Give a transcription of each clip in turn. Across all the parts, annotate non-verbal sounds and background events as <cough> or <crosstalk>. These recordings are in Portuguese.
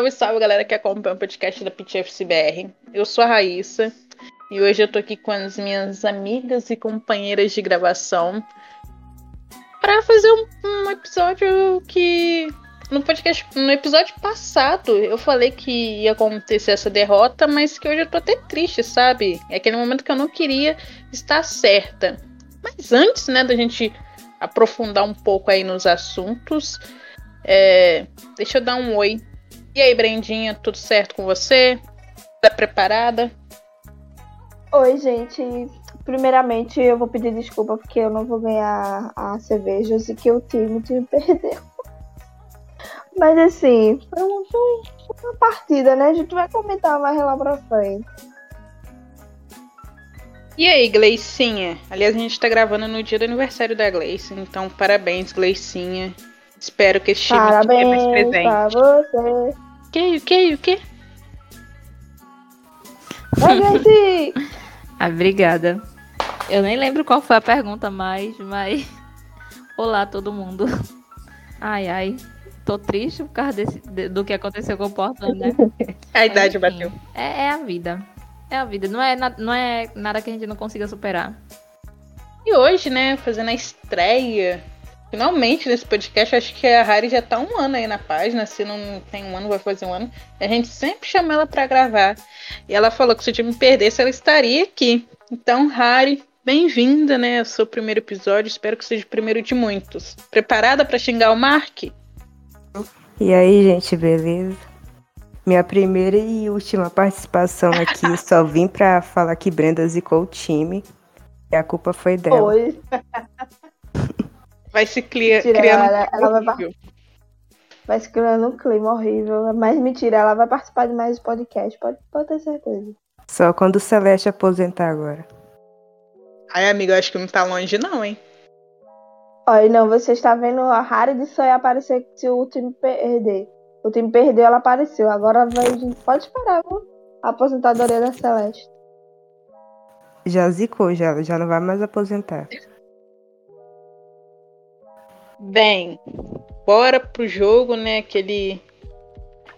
Salve, salve, galera que acompanha o podcast da PitFCBR. Eu sou a Raíssa e hoje eu tô aqui com as minhas amigas e companheiras de gravação para fazer um, um, episódio que no podcast, no episódio passado, eu falei que ia acontecer essa derrota, mas que hoje eu tô até triste, sabe? É aquele momento que eu não queria estar certa. Mas antes, né, da gente aprofundar um pouco aí nos assuntos, é, deixa eu dar um oi. E aí, Brendinha, tudo certo com você? Tá preparada? Oi, gente. Primeiramente, eu vou pedir desculpa porque eu não vou ganhar a cervejas e que o time, time perdeu. Mas assim, foi uma, uma partida, né? A gente vai comentar mais lá pra frente. E aí, Gleicinha? Aliás, a gente tá gravando no dia do aniversário da Gleice, então parabéns, Gleicinha. Espero que esse time Parabéns mais presente. Pra você. O que? O que? O que? Oi, ah, obrigada. Eu nem lembro qual foi a pergunta mais, mas. <laughs> Olá, todo mundo. <laughs> Ai, ai. Tô triste por causa desse, do que aconteceu com o Portland, né? <laughs> a idade Enfim, bateu. É, é, a vida. É a vida. Não é, não é nada que a gente não consiga superar. E hoje, né, fazendo a estreia finalmente nesse podcast, acho que a Harry já tá um ano aí na página, se não tem um ano, vai fazer um ano. A gente sempre chama ela para gravar. E ela falou que se o time perdesse, ela estaria aqui. Então, Harry, bem-vinda, né, ao seu primeiro episódio. Espero que seja o primeiro de muitos. Preparada para xingar o Mark? E aí, gente, beleza? Minha primeira e última participação aqui, <laughs> só vim para falar que Brenda zicou o time. E a culpa foi dela. Foi. Vai se cria, mentira, criando ela, um ela vai, vai, se criando um clima horrível. Mas mentira, ela vai participar de mais podcast, pode, pode ter certeza. Só quando o Celeste aposentar agora. Ai, amigo, acho que não tá longe não, hein? Olha, não, você está vendo a Harry de sonhar aparecer se o time perder. O time perdeu, ela apareceu. Agora vai, a gente pode esperar, viu? A aposentadoria da Celeste. Já zicou, já, já não vai mais aposentar. Bem, bora pro jogo, né? Aquele.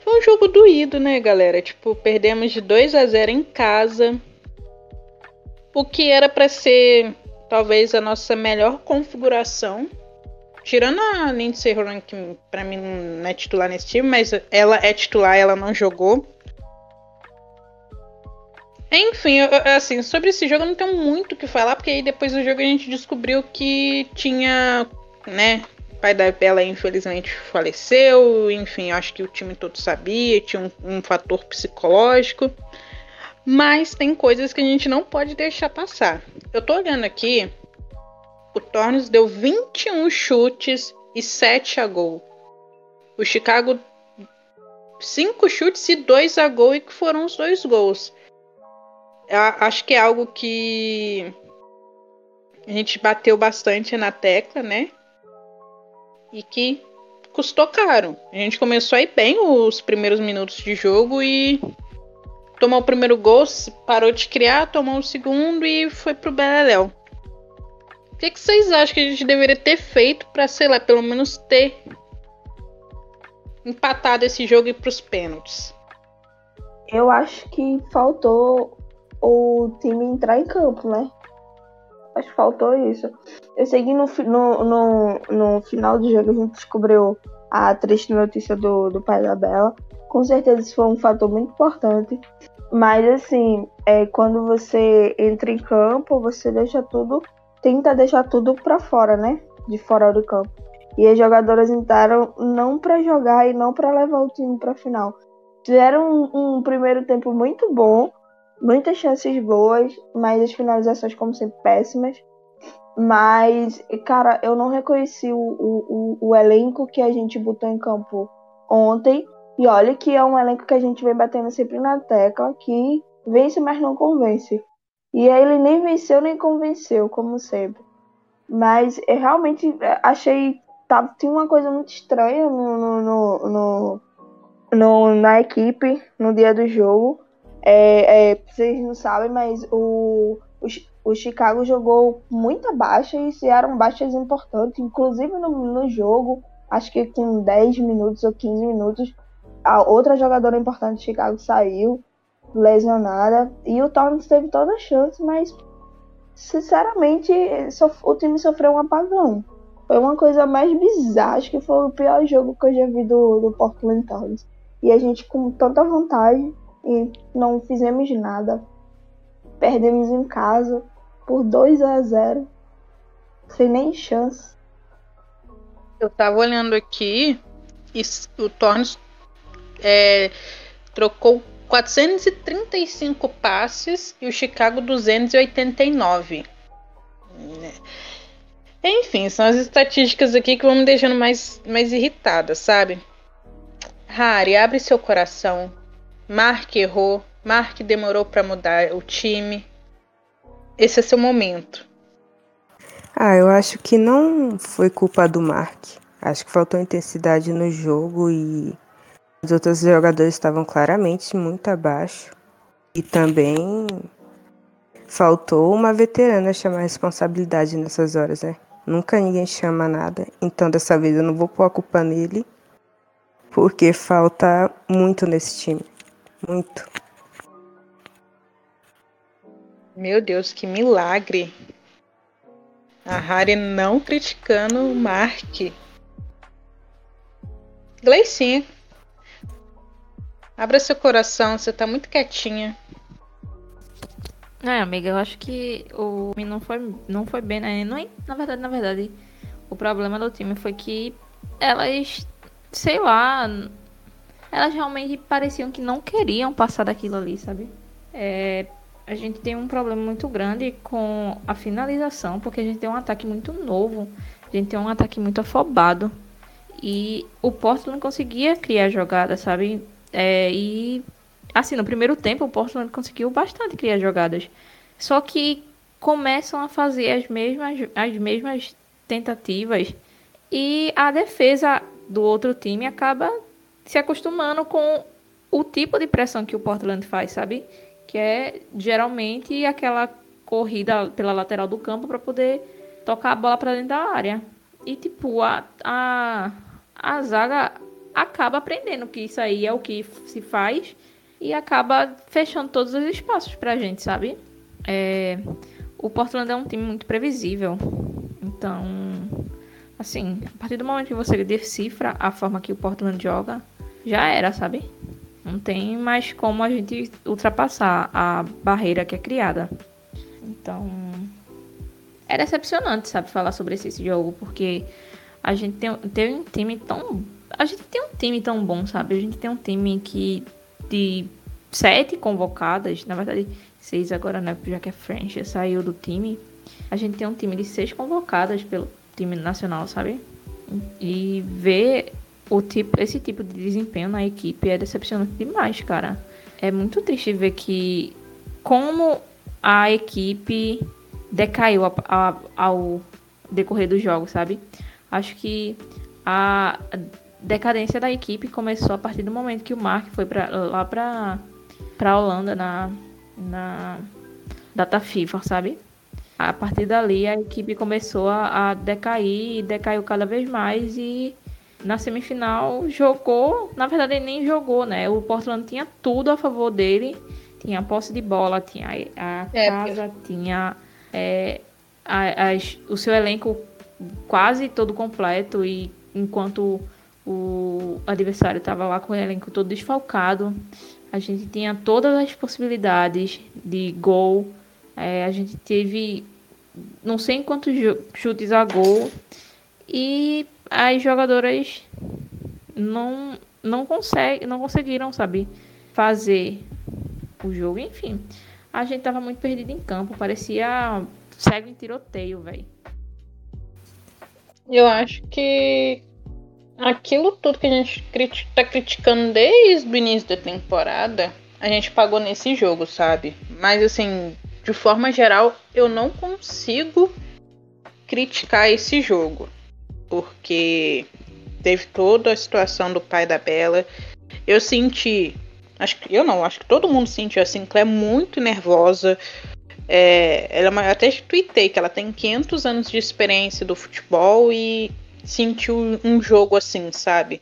Foi um jogo doído, né, galera? Tipo, perdemos de 2 a 0 em casa. O que era para ser talvez a nossa melhor configuração. Tirando a Lindsay Horan, que pra mim não é titular nesse time, mas ela é titular, ela não jogou. Enfim, eu, assim, sobre esse jogo eu não tenho muito o que falar, porque aí depois do jogo a gente descobriu que tinha, né, pai da Bela infelizmente faleceu, enfim, acho que o time todo sabia, tinha um, um fator psicológico. Mas tem coisas que a gente não pode deixar passar. Eu tô olhando aqui, o Tornes deu 21 chutes e 7 a gol. O Chicago 5 chutes e 2 a gol e que foram os dois gols. Eu acho que é algo que a gente bateu bastante na tecla, né? E que custou caro. A gente começou aí bem os primeiros minutos de jogo e tomou o primeiro gol, parou de criar, tomou o segundo e foi pro Beleléu. O que, que vocês acham que a gente deveria ter feito para, sei lá, pelo menos ter empatado esse jogo e pros pênaltis? Eu acho que faltou o time entrar em campo, né? Acho que faltou isso. Eu sei que no, no, no, no final do jogo a gente descobriu a triste notícia do, do pai da Bela. Com certeza isso foi um fator muito importante. Mas assim, é, quando você entra em campo, você deixa tudo, tenta deixar tudo para fora, né? De fora do campo. E as jogadoras entraram não para jogar e não para levar o time para final. Tiveram um, um primeiro tempo muito bom, muitas chances boas, mas as finalizações, como sempre, péssimas. Mas, cara, eu não reconheci o, o, o, elenco que a gente botou em campo ontem. E olha que é um elenco que a gente vem batendo sempre na tecla, que vence, mas não convence. E aí ele nem venceu nem convenceu, como sempre. Mas eu realmente é, achei. Tava, tinha uma coisa muito estranha no, no, no, no, no na equipe no dia do jogo. É, é, vocês não sabem, mas o, o, o, Chicago jogou muita baixa e eram baixas importantes, inclusive no, no jogo, acho que com 10 minutos ou 15 minutos, a outra jogadora importante de Chicago saiu lesionada e o Torrance teve toda a chance, mas sinceramente o time sofreu um apagão. Foi uma coisa mais bizarra, acho que foi o pior jogo que eu já vi do, do Portland Thorns. E a gente com tanta vontade e não fizemos nada. Perdemos em casa por 2 a 0 sem nem chance. Eu tava olhando aqui e o Torres é, trocou 435 passes e o Chicago 289. Enfim, são as estatísticas aqui que vão me deixando mais, mais irritada, sabe? Harry, abre seu coração. Mark errou. Mark demorou para mudar o time. Esse é seu momento. Ah, eu acho que não foi culpa do Mark. Acho que faltou intensidade no jogo e os outros jogadores estavam claramente muito abaixo. E também faltou uma veterana chamar responsabilidade nessas horas, né? Nunca ninguém chama nada, então dessa vez eu não vou pôr a culpa nele, porque falta muito nesse time. Muito. Meu Deus, que milagre! A Harry não criticando o Mark. Gleicinha. Abra seu coração, você tá muito quietinha. É, amiga, eu acho que o time não foi, não foi bem, né? Não, na verdade, na verdade, o problema do time foi que elas, sei lá, elas realmente pareciam que não queriam passar daquilo ali, sabe? É, a gente tem um problema muito grande com a finalização, porque a gente tem um ataque muito novo, a gente tem um ataque muito afobado. E o Portland conseguia criar jogadas, sabe? É, e assim, no primeiro tempo o Portland conseguiu bastante criar jogadas. Só que começam a fazer as mesmas, as mesmas tentativas e a defesa do outro time acaba se acostumando com o tipo de pressão que o Portland faz, sabe? que é geralmente aquela corrida pela lateral do campo para poder tocar a bola para dentro da área. E tipo, a, a, a zaga acaba aprendendo que isso aí é o que se faz e acaba fechando todos os espaços pra gente, sabe? É, o Portland é um time muito previsível. Então, assim, a partir do momento que você decifra a forma que o Portland joga, já era, sabe? Não tem mais como a gente ultrapassar a barreira que é criada. Então, é decepcionante, sabe, falar sobre esse, esse jogo, porque a gente tem, tem um time tão. A gente tem um time tão bom, sabe? A gente tem um time que de sete convocadas, na verdade, seis agora, né? Já que a French saiu do time. A gente tem um time de seis convocadas pelo time nacional, sabe? E ver o tipo, esse tipo de desempenho na equipe é decepcionante demais, cara. É muito triste ver que como a equipe decaiu a, a, ao decorrer dos jogos, sabe? Acho que a decadência da equipe começou a partir do momento que o Mark foi pra, lá pra, pra Holanda na, na data FIFA, sabe? A partir dali a equipe começou a, a decair e decaiu cada vez mais e na semifinal jogou, na verdade ele nem jogou, né? O Portland tinha tudo a favor dele, tinha a posse de bola, tinha a é, casa, tinha é, a, as, o seu elenco quase todo completo e enquanto o adversário estava lá com o elenco todo desfalcado, a gente tinha todas as possibilidades de gol, é, a gente teve não sei quantos chutes a gol. E as jogadoras não não consegue, não conseguiram, sabe, fazer o jogo, enfim. A gente tava muito perdido em campo, parecia cego em tiroteio, velho. Eu acho que aquilo tudo que a gente tá criticando desde o início da temporada, a gente pagou nesse jogo, sabe? Mas assim, de forma geral, eu não consigo criticar esse jogo porque teve toda a situação do pai da Bela. Eu senti, acho que eu não, acho que todo mundo sentiu assim, que ela é muito nervosa. É, ela até tuitei que ela tem 500 anos de experiência do futebol e sentiu um jogo assim, sabe?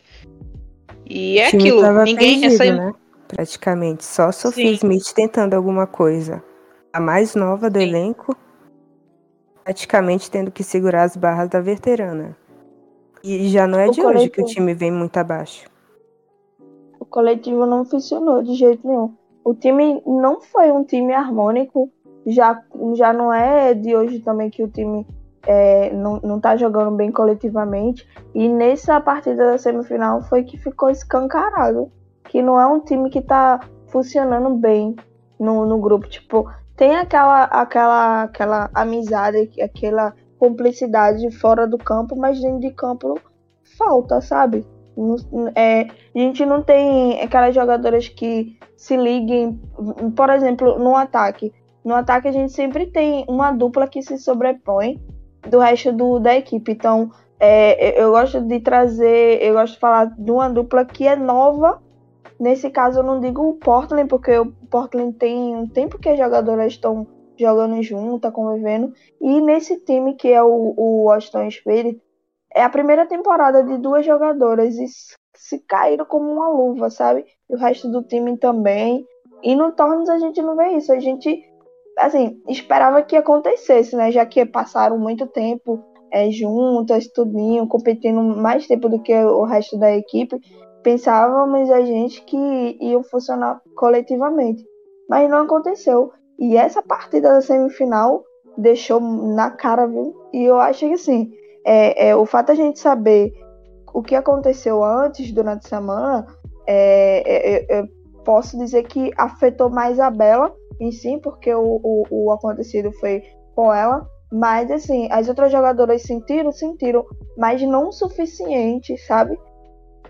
E é aquilo, ninguém perdido, essa né? Praticamente. Só Sophie Sim. Smith tentando alguma coisa. A mais nova do Sim. elenco, praticamente tendo que segurar as barras da veterana. E já não é O de hoje que o coletivo. time vem muito abaixo. O coletivo não funcionou de jeito nenhum. O time não foi um time harmônico. Já, já não é de hoje também que o time é, não, não tá jogando bem coletivamente. E nessa partida da semifinal foi que ficou escancarado. Que não é um time que tá funcionando bem no, no grupo. Tipo, tem aquela, aquela, aquela amizade, aquela cumplicidade fora do campo, mas dentro de campo falta, sabe? É, a gente não tem aquelas jogadoras que se liguem, por exemplo, no ataque. No ataque a gente sempre tem uma dupla que se sobrepõe do resto do, da equipe. Então, é, eu gosto de trazer, eu gosto de falar de uma dupla que é nova. Nesse caso eu não digo o Portland, porque o Portland tem um tempo que as jogadoras estão jogando juntas, convivendo. E nesse time que é o, o Washington Spirit, é a primeira temporada de duas jogadoras e se caíram como uma luva, sabe? E o resto do time também. E no Tornos a gente não vê isso. A gente, assim, esperava que acontecesse, né? Já que passaram muito tempo é, juntas, tudinho, competindo mais tempo do que o resto da equipe. Pensávamos a gente que iam funcionar coletivamente. Mas não aconteceu. E essa partida da semifinal deixou na cara, viu? E eu acho que assim, é, é, o fato da gente saber o que aconteceu antes, durante a semana, é, é, é, eu posso dizer que afetou mais a Bela em si, porque o, o, o acontecido foi com ela. Mas, assim, as outras jogadoras sentiram, sentiram, mas não o suficiente, sabe?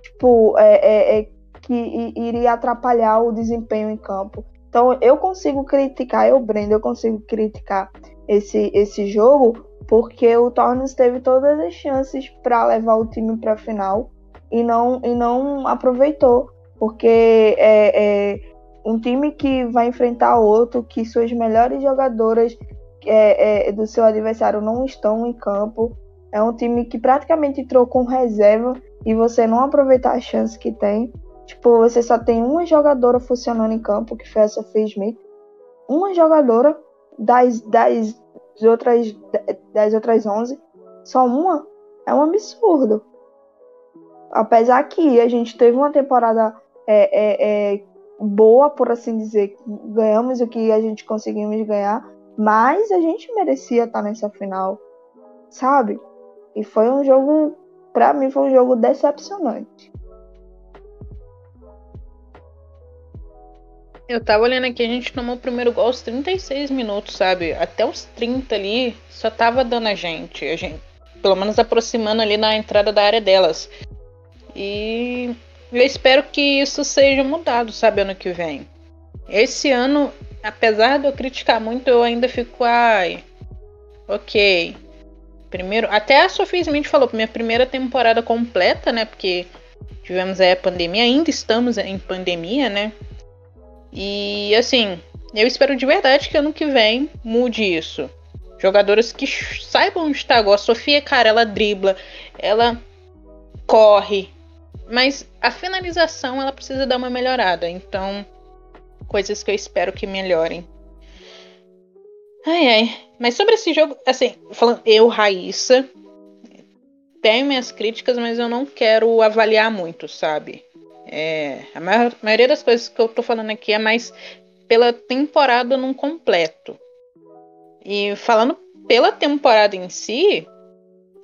Tipo, é, é, é que iria atrapalhar o desempenho em campo. Então, eu consigo criticar, eu, Brenda, eu consigo criticar esse, esse jogo porque o Tornes teve todas as chances para levar o time para a final e não, e não aproveitou, porque é, é um time que vai enfrentar outro, que suas melhores jogadoras é, é, do seu adversário não estão em campo, é um time que praticamente entrou com reserva e você não aproveitar a chance que tem. Tipo, você só tem uma jogadora funcionando em campo, que foi a Sophie Smith. Uma jogadora das, das outras das outras 11, só uma é um absurdo. Apesar que a gente teve uma temporada é, é, é, boa, por assim dizer, ganhamos o que a gente conseguimos ganhar, mas a gente merecia estar nessa final, sabe? E foi um jogo, pra mim, foi um jogo decepcionante. Eu tava olhando aqui, a gente tomou o primeiro gol aos 36 minutos, sabe? Até os 30 ali, só tava dando a gente. A gente pelo menos aproximando ali na entrada da área delas. E eu espero que isso seja mudado, sabe, ano que vem. Esse ano, apesar de eu criticar muito, eu ainda fico, ai, ok. Primeiro, até a Sofia Smith falou, minha primeira temporada completa, né? Porque tivemos aí a pandemia, ainda estamos em pandemia, né? E assim, eu espero de verdade que ano que vem mude isso. Jogadoras que saibam está agora. A Sofia, cara, ela dribla, ela corre, mas a finalização ela precisa dar uma melhorada. Então, coisas que eu espero que melhorem. Ai, ai. Mas sobre esse jogo, assim, falando eu, Raíssa, tenho minhas críticas, mas eu não quero avaliar muito, sabe? É, a maior, maioria das coisas que eu tô falando aqui é mais pela temporada num completo. E falando pela temporada em si,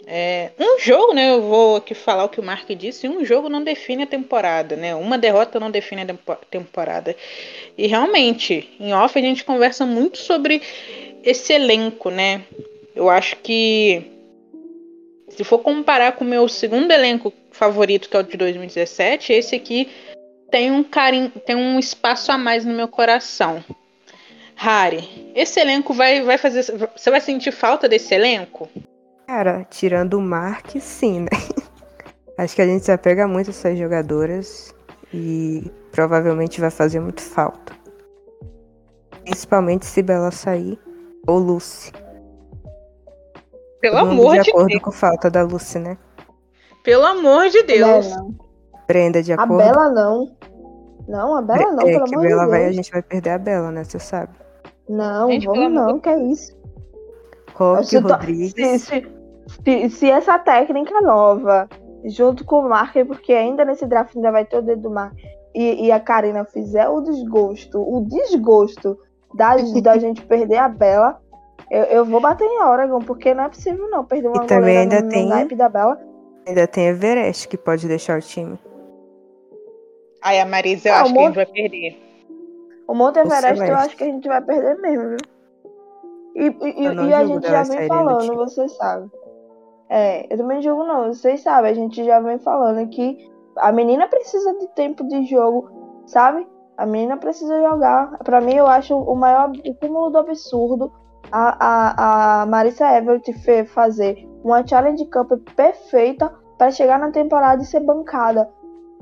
é, um jogo, né? Eu vou aqui falar o que o Mark disse: um jogo não define a temporada, né? Uma derrota não define a tempo- temporada. E realmente, em off a gente conversa muito sobre esse elenco, né? Eu acho que se for comparar com o meu segundo elenco favorito, que é o de 2017, esse aqui tem um carinho, tem um espaço a mais no meu coração. Harry, esse elenco vai, vai fazer. Você vai sentir falta desse elenco? Cara, tirando o Mark, sim, né? <laughs> Acho que a gente se apega muito a essas jogadoras e provavelmente vai fazer muito falta. Principalmente se Bela sair ou Lucy. Pelo Todo amor de de acordo Deus. com falta da Lucy, né? Pelo amor de Deus. Não, não. Brenda, de A acordo. Bela não. Não, a Bela não, é pelo que amor de Deus. vai, a gente vai perder a Bela, né? Você sabe. Não, Gente, vamos amor não, que é isso. Rock, Se, to- Rodrigues. se, se, se- se essa técnica nova, junto com o Mark, porque ainda nesse draft ainda vai ter o dedo do Mark, e, e a Karina fizer o desgosto, o desgosto da, da <laughs> gente perder a Bela, eu, eu vou bater em Oregon, porque não é possível não perder uma E também ainda no, tem- no da Bela. Ainda tem Everest, que pode deixar o time. Aí a Marisa, eu Ah, acho que a gente vai perder. O Monte Everest eu acho que a gente vai perder mesmo, viu? E, e, e a gente já vem falando, vocês sabem. É, eu também julgo não, vocês sabem, a gente já vem falando que a menina precisa de tempo de jogo, sabe? A menina precisa jogar. Pra mim, eu acho o maior o cúmulo do absurdo a, a, a Marissa Everett fe- fazer uma Challenge Cup perfeita pra chegar na temporada e ser bancada.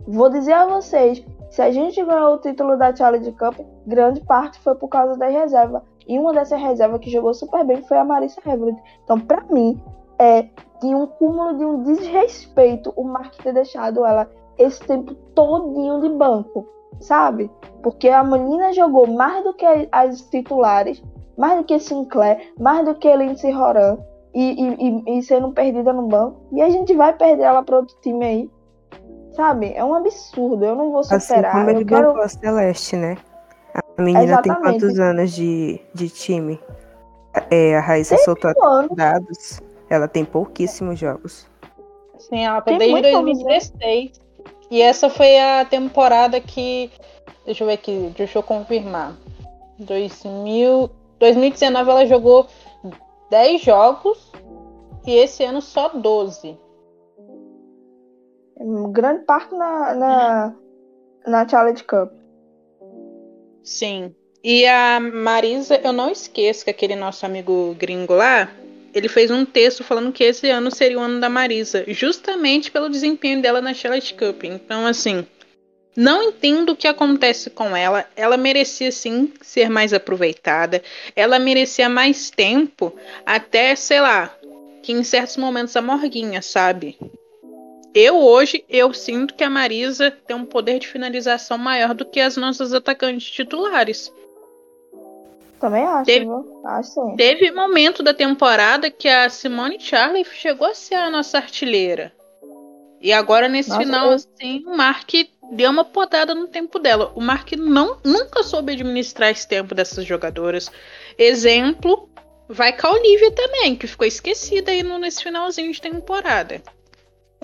Vou dizer a vocês, se a gente ganhou o título da Challenge Cup, grande parte foi por causa da reserva. E uma dessas reservas que jogou super bem foi a Marissa Everett. Então, pra mim, é de um cúmulo de um desrespeito o Mark ter deixado ela esse tempo todinho de banco, sabe? Porque a menina jogou mais do que as titulares, mais do que Sinclair, mais do que Lindsay Horan e, e, e- sendo perdida no banco. E a gente vai perder ela para outro time aí. Sabe? É um absurdo. Eu não vou Assim superar. como ele quero... bancou a Celeste, né? A menina tem Exatamente. quantos anos de, de time? É, a Raíssa soltou um ano. dados. Ela tem pouquíssimos jogos. Sim, ela Tem desde pra 2016. E essa foi a temporada que. Deixa eu ver aqui, deixa eu confirmar. 2000, 2019 ela jogou 10 jogos e esse ano só 12. Grande parte na, na, na Challenge Cup. Sim. E a Marisa, eu não esqueço que aquele nosso amigo gringo lá, ele fez um texto falando que esse ano seria o ano da Marisa, justamente pelo desempenho dela na Challenge Cup. Então, assim, não entendo o que acontece com ela. Ela merecia sim ser mais aproveitada. Ela merecia mais tempo, até, sei lá, que em certos momentos a Morguinha, sabe? Eu hoje eu sinto que a Marisa tem um poder de finalização maior do que as nossas atacantes titulares. Também acho, Teve-? Acho sim. Teve momento da temporada que a Simone Charlie chegou a ser a nossa artilheira. E agora, nesse Nossa, final, eu- assim, o Mark deu uma podada no tempo dela. O Mark não, nunca soube administrar esse tempo dessas jogadoras. Exemplo, vai com a Olivia também, que ficou esquecida aí no- nesse finalzinho de temporada.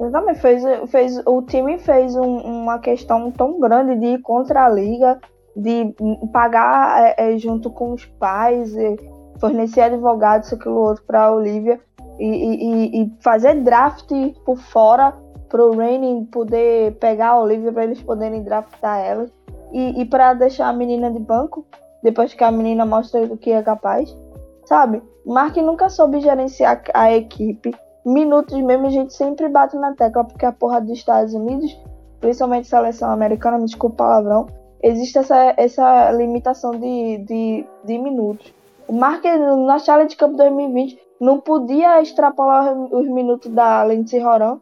Exatamente, fez, fez, o time fez um- uma questão tão grande de ir contra a liga, de pagar é, é, junto com os pais, e fornecer advogados, isso, aquilo outro para a Olivia, e- e- e fazer draft por fora para o Raining poder pegar a Olivia para eles poderem draftar ela, e, e para deixar a menina de banco, depois que a menina mostra o que é capaz, sabe? Mark nunca soube gerenciar a equipe minutos mesmo, a gente sempre bate na tecla, porque a porra dos Estados Unidos, principalmente seleção americana, me desculpa o palavrão, existe essa, essa limitação de, de, de minutos. O Mark, na Challenge Cup 2020, não podia extrapolar os minutos da Lindsay Horan,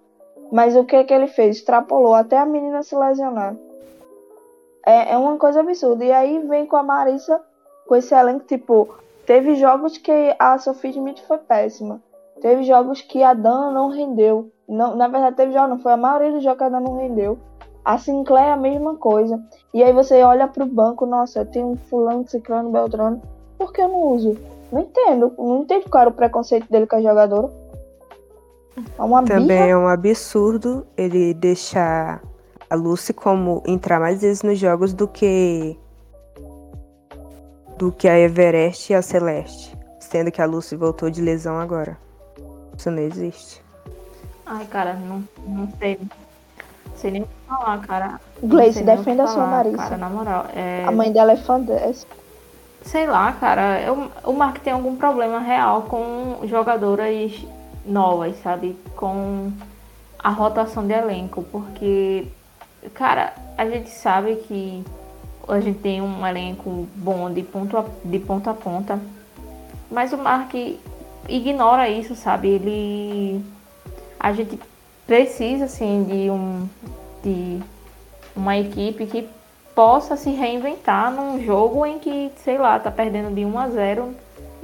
mas o que, que ele fez? Extrapolou até a menina se lesionar. É, é uma coisa absurda. E aí vem com a Marissa, com esse elenco, tipo, teve jogos que a Sophie Smith foi péssima. Teve jogos que a Dan não rendeu. Não, na verdade, teve jogos, não foi a maioria dos jogos que a Dan não rendeu. A Sinclair é a mesma coisa. E aí você olha pro banco, nossa, tem um fulano, ciclano, beltrano. Por que eu não uso? Não entendo. Não entendo qual era o preconceito dele com a jogadora. É uma Também birra. é um absurdo ele deixar a Lucy como entrar mais vezes nos jogos do que do que a Everest e a Celeste, sendo que a Lucy voltou de lesão agora. Isso não existe. Ai, cara, não, não sei. Não sei nem o que falar, cara. Gleice, defenda a sua falar, Marissa. Cara, na moral. É... A mãe dela é fã dessa. Sei lá, cara. Eu, o Mark tem algum problema real com jogadoras novas, sabe? Com a rotação de elenco. Porque, cara, a gente sabe que a gente tem um elenco bom de, ponto a, de ponta a ponta. Mas o Mark ignora isso, sabe? Ele. A gente precisa, assim, de um, de uma equipe que possa se reinventar num jogo em que, sei lá, tá perdendo de 1 a 0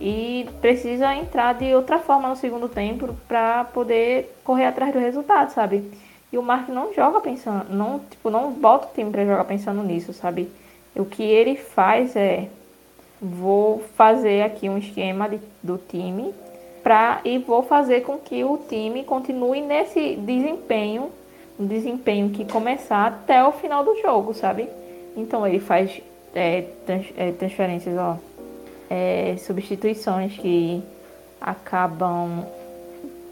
e precisa entrar de outra forma no segundo tempo para poder correr atrás do resultado, sabe? E o Mark não joga pensando, não, tipo, não bota o time para jogar pensando nisso, sabe? O que ele faz é vou fazer aqui um esquema de, do time pra, e vou fazer com que o time continue nesse desempenho, um desempenho que começar até o final do jogo, sabe? Então ele faz é, trans, é, transferências, ó, é, substituições que acabam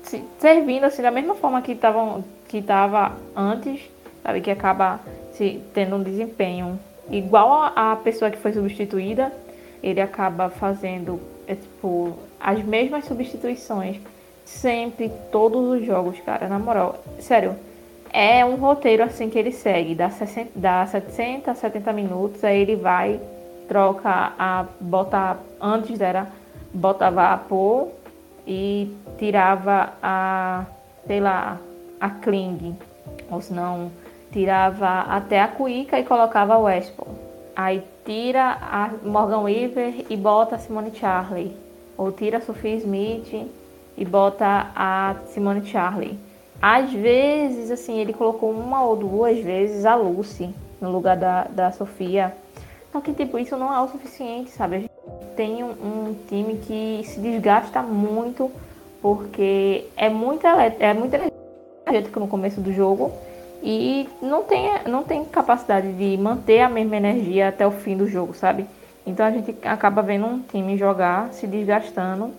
se, servindo assim da mesma forma que estavam que estava antes, sabe? Que acaba se tendo um desempenho igual a, pessoa que foi substituída ele acaba fazendo é, tipo, as mesmas substituições sempre, todos os jogos, cara. Na moral, sério, é um roteiro assim que ele segue, dá, 60, dá 60, 70 minutos, aí ele vai, troca a. bota. Antes era botava a Poe e tirava a. sei lá, a Kling. Ou se não, tirava até a Cuica e colocava o Westphal. Aí tira a Morgan Weaver e bota a Simone Charley. Ou tira a Sophie Smith e bota a Simone Charley. Às vezes, assim, ele colocou uma ou duas vezes a Lucy no lugar da, da Sofia. Só que, tipo, isso não é o suficiente, sabe? A gente tem um, um time que se desgasta muito porque é muito, é muito energético no começo do jogo e não tem, não tem capacidade de manter a mesma energia até o fim do jogo, sabe? Então a gente acaba vendo um time jogar, se desgastando,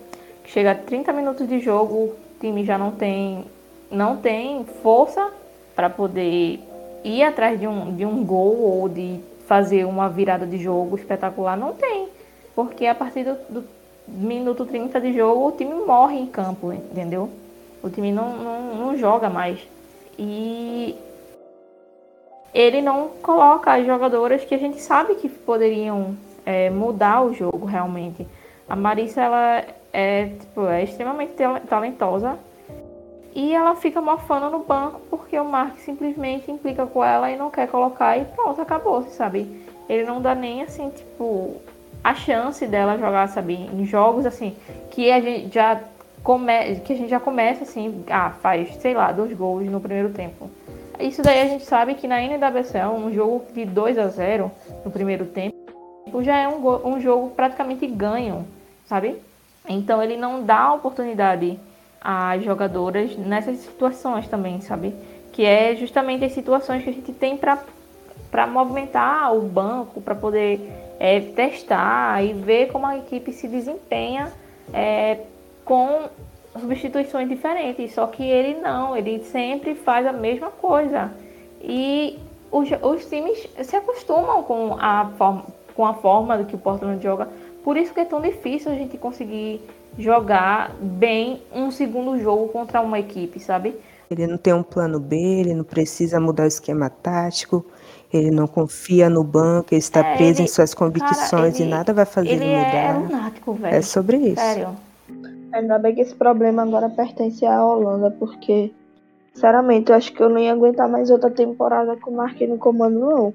chega a 30 minutos de jogo, o time já não tem, não tem força para poder ir atrás de um, de um gol ou de fazer uma virada de jogo espetacular, não tem. Porque a partir do, do minuto 30 de jogo o time morre em campo, entendeu? O time não, não, não joga mais. E ele não coloca as jogadoras que a gente sabe que poderiam é, mudar o jogo realmente. A Marissa ela é, tipo, é extremamente talentosa e ela fica mofando no banco porque o Mark simplesmente implica com ela e não quer colocar e pronto, acabou, sabe? Ele não dá nem assim, tipo, a chance dela jogar, sabe, em jogos assim, que a gente já come... que a gente já começa assim, ah, faz, sei lá, dois gols no primeiro tempo. Isso daí a gente sabe que na NWSL, um jogo de 2 a 0 no primeiro tempo, já é um, um jogo praticamente ganho, sabe? Então ele não dá oportunidade às jogadoras nessas situações também, sabe? Que é justamente as situações que a gente tem para movimentar o banco, para poder é, testar e ver como a equipe se desempenha é, com substituições diferentes, só que ele não, ele sempre faz a mesma coisa. E os, os times se acostumam com a, forma, com a forma do que o Portland joga. Por isso que é tão difícil a gente conseguir jogar bem um segundo jogo contra uma equipe, sabe? Ele não tem um plano B, ele não precisa mudar o esquema tático, ele não confia no banco, ele está é, preso ele, em suas convicções cara, ele, e nada vai fazer ele, ele mudar. É, lunático, velho. é sobre isso. Sério. Ainda bem que esse problema agora pertence à Holanda, porque, sinceramente, eu acho que eu não ia aguentar mais outra temporada com o Marquinhos no comando, não.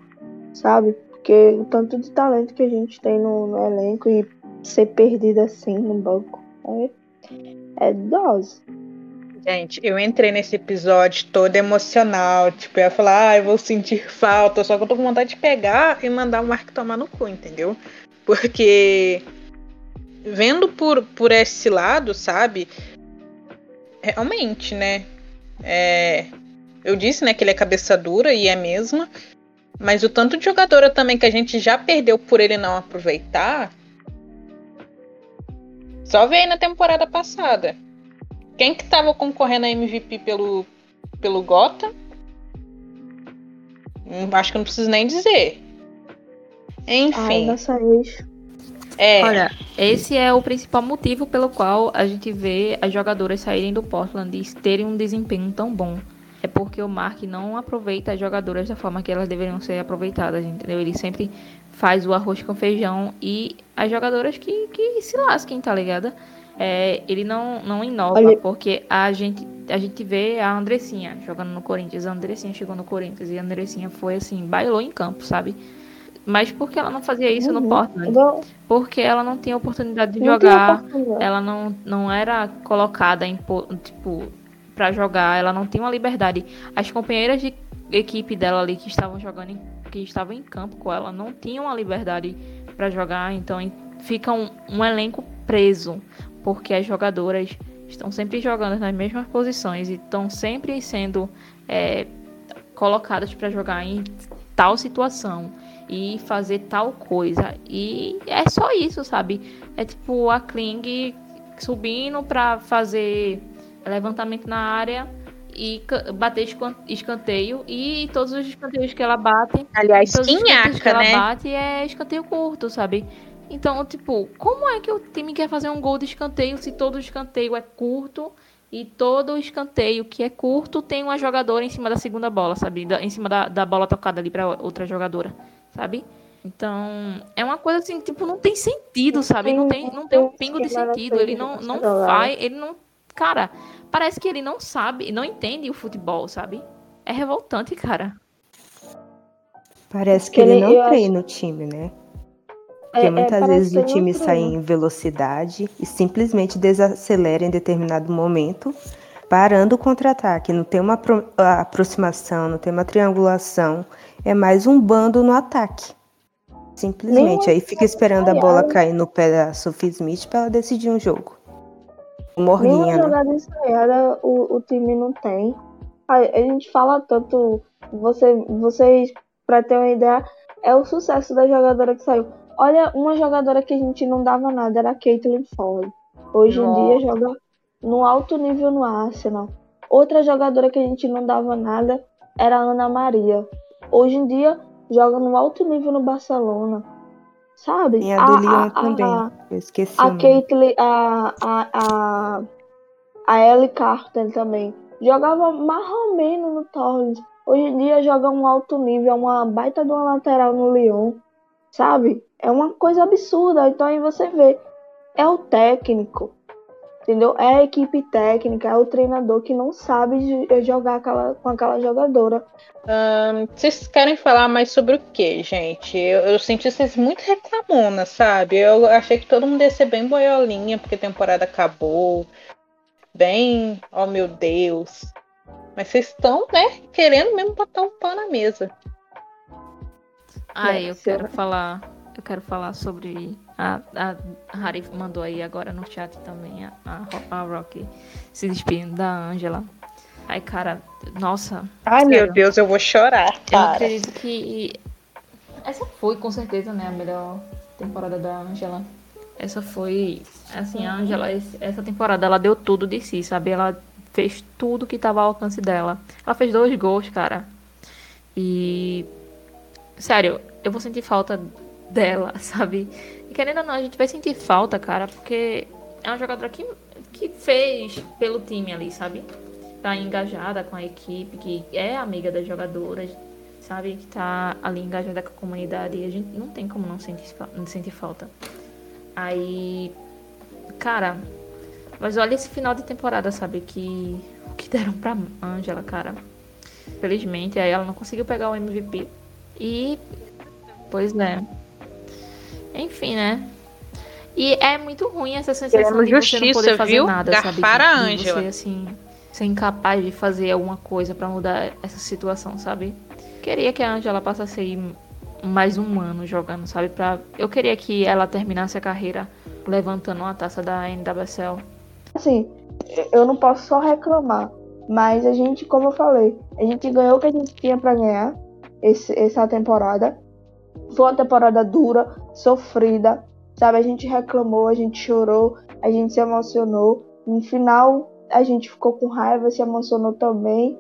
Sabe? Porque o tanto de talento que a gente tem no, no elenco e ser perdido assim no banco é, é dose. Gente, eu entrei nesse episódio todo emocional. Tipo, eu ia falar, ah, eu vou sentir falta. Só que eu tô com vontade de pegar e mandar o Mark tomar no cu, entendeu? Porque vendo por, por esse lado, sabe? Realmente, né? É, eu disse, né, que ele é cabeça dura e é mesmo. Mas o tanto de jogadora também que a gente já perdeu por ele não aproveitar. Só veio na temporada passada. Quem que tava concorrendo a MVP pelo, pelo Gota? Hum, acho que não preciso nem dizer. Enfim. Ai, nossa. É. Olha, esse é o principal motivo pelo qual a gente vê as jogadoras saírem do Portland e terem um desempenho tão bom. É porque o Mark não aproveita as jogadoras da forma que elas deveriam ser aproveitadas, entendeu? Ele sempre faz o arroz com feijão e as jogadoras que, que se lasquem, tá ligado? é, ele não, não inova, Olha- porque a gente, a gente vê a Andressinha jogando no Corinthians. A Andressinha chegou no Corinthians e a Andressinha foi assim, bailou em campo, sabe? Mas por que ela não fazia isso no Uhum. Portland? Não, Porque ela não tinha oportunidade de não jogar, ela não, não era colocada em po- tipo para jogar, ela não tinha uma liberdade. As companheiras de equipe dela ali que estavam jogando, em, que estavam em campo com ela, não tinham a liberdade para jogar, então fica um, um elenco preso, porque as jogadoras estão sempre jogando nas mesmas posições e estão sempre sendo é, colocadas para jogar em tal situação e fazer tal coisa. E é só isso, sabe? É tipo a Kling subindo pra fazer levantamento na área e bater escan- escanteio. E todos os escanteios que ela bate, Aliás, todos os escanteios que quinhaca, ela né? bate é escanteio curto, sabe? Então, tipo, como é que o time quer fazer um gol de escanteio se todo escanteio é curto e todo escanteio que é curto tem uma jogadora em cima da segunda bola, sabe? Da- em cima da, da bola tocada ali pra outra jogadora, sabe? Então, é uma coisa assim, tipo, não tem sentido, sabe? Não tem, não tem um pingo de sentido. Ele não, não faz, ele não. Cara, parece que ele não sabe, não entende o futebol, sabe? É revoltante, cara. Parece que Ele- ele, não eu acho- treina o time, né? Porque É- é, muitas parece vezes o time sai treina. em velocidade e simplesmente desacelera em determinado momento, parando o contra-ataque. Não tem uma apro- aproximação, não tem uma triangulação. É mais um bando no ataque. Simplesmente. Nem Aí fica esperando a bola cair no pé da Sophie Smith para ela decidir um jogo. Nenhuma Morrinha, né? jogada ensaiada o, o time não tem. A, a gente fala tanto. Você, vocês, pra ter uma ideia, é o sucesso da jogadora que saiu. Olha, uma jogadora que a gente não dava nada era a Caitlyn Ford. Hoje em dia joga no alto nível no Arsenal. Outra jogadora que a gente não dava nada era a Ana Maria. Hoje em dia joga no alto nível no Barcelona. Sabe? Tem a do Lyon a- também. Eu esqueci a. Caitlyn, a, a, a, a Ellie Carter também. Jogava mais ou menos no Torrens. Hoje em dia joga um alto nível, uma baita de uma lateral no Lyon. Sabe? É uma coisa absurda. Então aí você vê. É o técnico. Entendeu? É a equipe técnica, é o treinador que não sabe de- jogar aquela, com aquela jogadora. Vocês querem falar mais sobre o que, gente? Eu, eu senti vocês muito reclamonas, sabe? Eu achei que todo mundo ia ser bem boiolinha, porque a temporada acabou. Bem, oh meu Deus. Mas vocês estão, né, querendo mesmo botar um pau na mesa. Ai, eu quero falar. Eu quero falar sobre. A, a Harry mandou aí agora no chat também a, a, Ro- a Rocky se despedindo da Angela. Ai, cara, nossa. Ai, Sério. meu Deus, eu vou chorar, Eu cara. acredito que. Essa foi com certeza, né, a melhor temporada da Angela. Essa foi. Assim, a Angela, essa temporada, ela deu tudo de si, sabe? Ela fez tudo que tava ao alcance dela. Ela fez dois gols, cara. E. Sério, eu vou sentir falta dela, <laughs> sabe? E querendo ou não, a gente vai sentir falta, cara, porque é uma jogadora que, que fez pelo time ali, sabe? Tá engajada com a equipe, que é amiga das jogadoras, sabe? Que tá ali engajada com a comunidade e a gente não tem como não sentir, não sentir falta. Aí, cara, mas olha esse final de temporada, sabe? Que o que deram pra Angela, cara. Felizmente, aí ela não conseguiu pegar o MVP. E, pois é. Enfim, né? E é muito ruim essa sensação Queremos de você não justiça, poder fazer viu? nada, sabe? Garfar a De- de. Você, assim, ser incapaz de fazer alguma coisa pra mudar essa situação, sabe? Queria que a Angela passasse aí mais um ano jogando, sabe? Pra... Eu queria que ela terminasse a carreira levantando uma taça da NWSL. Assim, eu não posso só reclamar. Mas a gente, como eu falei, a gente ganhou o que a gente tinha pra ganhar esse, essa temporada. Foi uma temporada dura, sofrida, sabe? A gente reclamou, a gente chorou, a gente se emocionou. No final, a gente ficou com raiva, se emocionou também.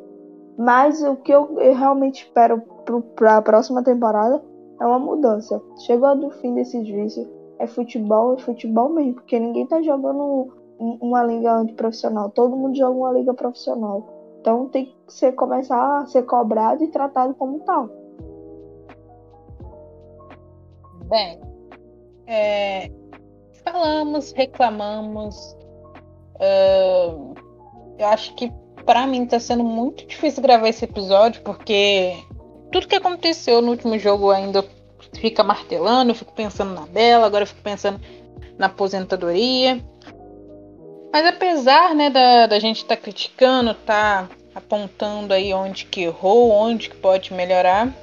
Mas o que eu, eu realmente espero pro, pra próxima temporada é uma mudança. Chegou do fim desses vícios. É futebol, é futebol mesmo, porque ninguém tá jogando um- uma liga antiprofissional. Todo mundo joga uma liga profissional. Então tem que ser, começar a ser cobrado e tratado como tal. Bem, é, falamos, reclamamos, Uh, eu acho que para mim tá sendo muito difícil gravar esse episódio, porque tudo que aconteceu no último jogo ainda fica martelando, eu fico pensando na Bela, agora eu fico pensando na aposentadoria. Mas apesar né, da, da gente estar tá criticando, tá apontando aí onde que errou, onde que pode melhorar,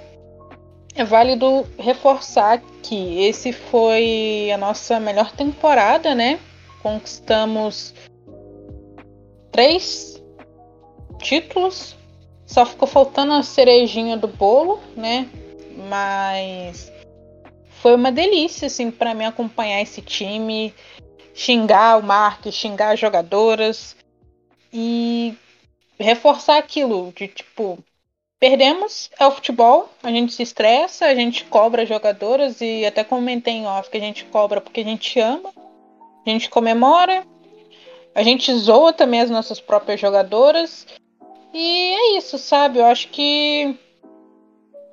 é válido reforçar que esse foi a nossa melhor temporada, né? Conquistamos três títulos. Só ficou faltando a cerejinha do bolo, né? Mas foi uma delícia, assim, para mim acompanhar esse time, xingar o Mark, xingar as jogadoras e reforçar aquilo de tipo Perdemos é o futebol, a gente se estressa, a gente cobra jogadoras e até comentei em off que a gente cobra porque a gente ama, a gente comemora, a gente zoa também as nossas próprias jogadoras. E é isso, sabe? Eu acho que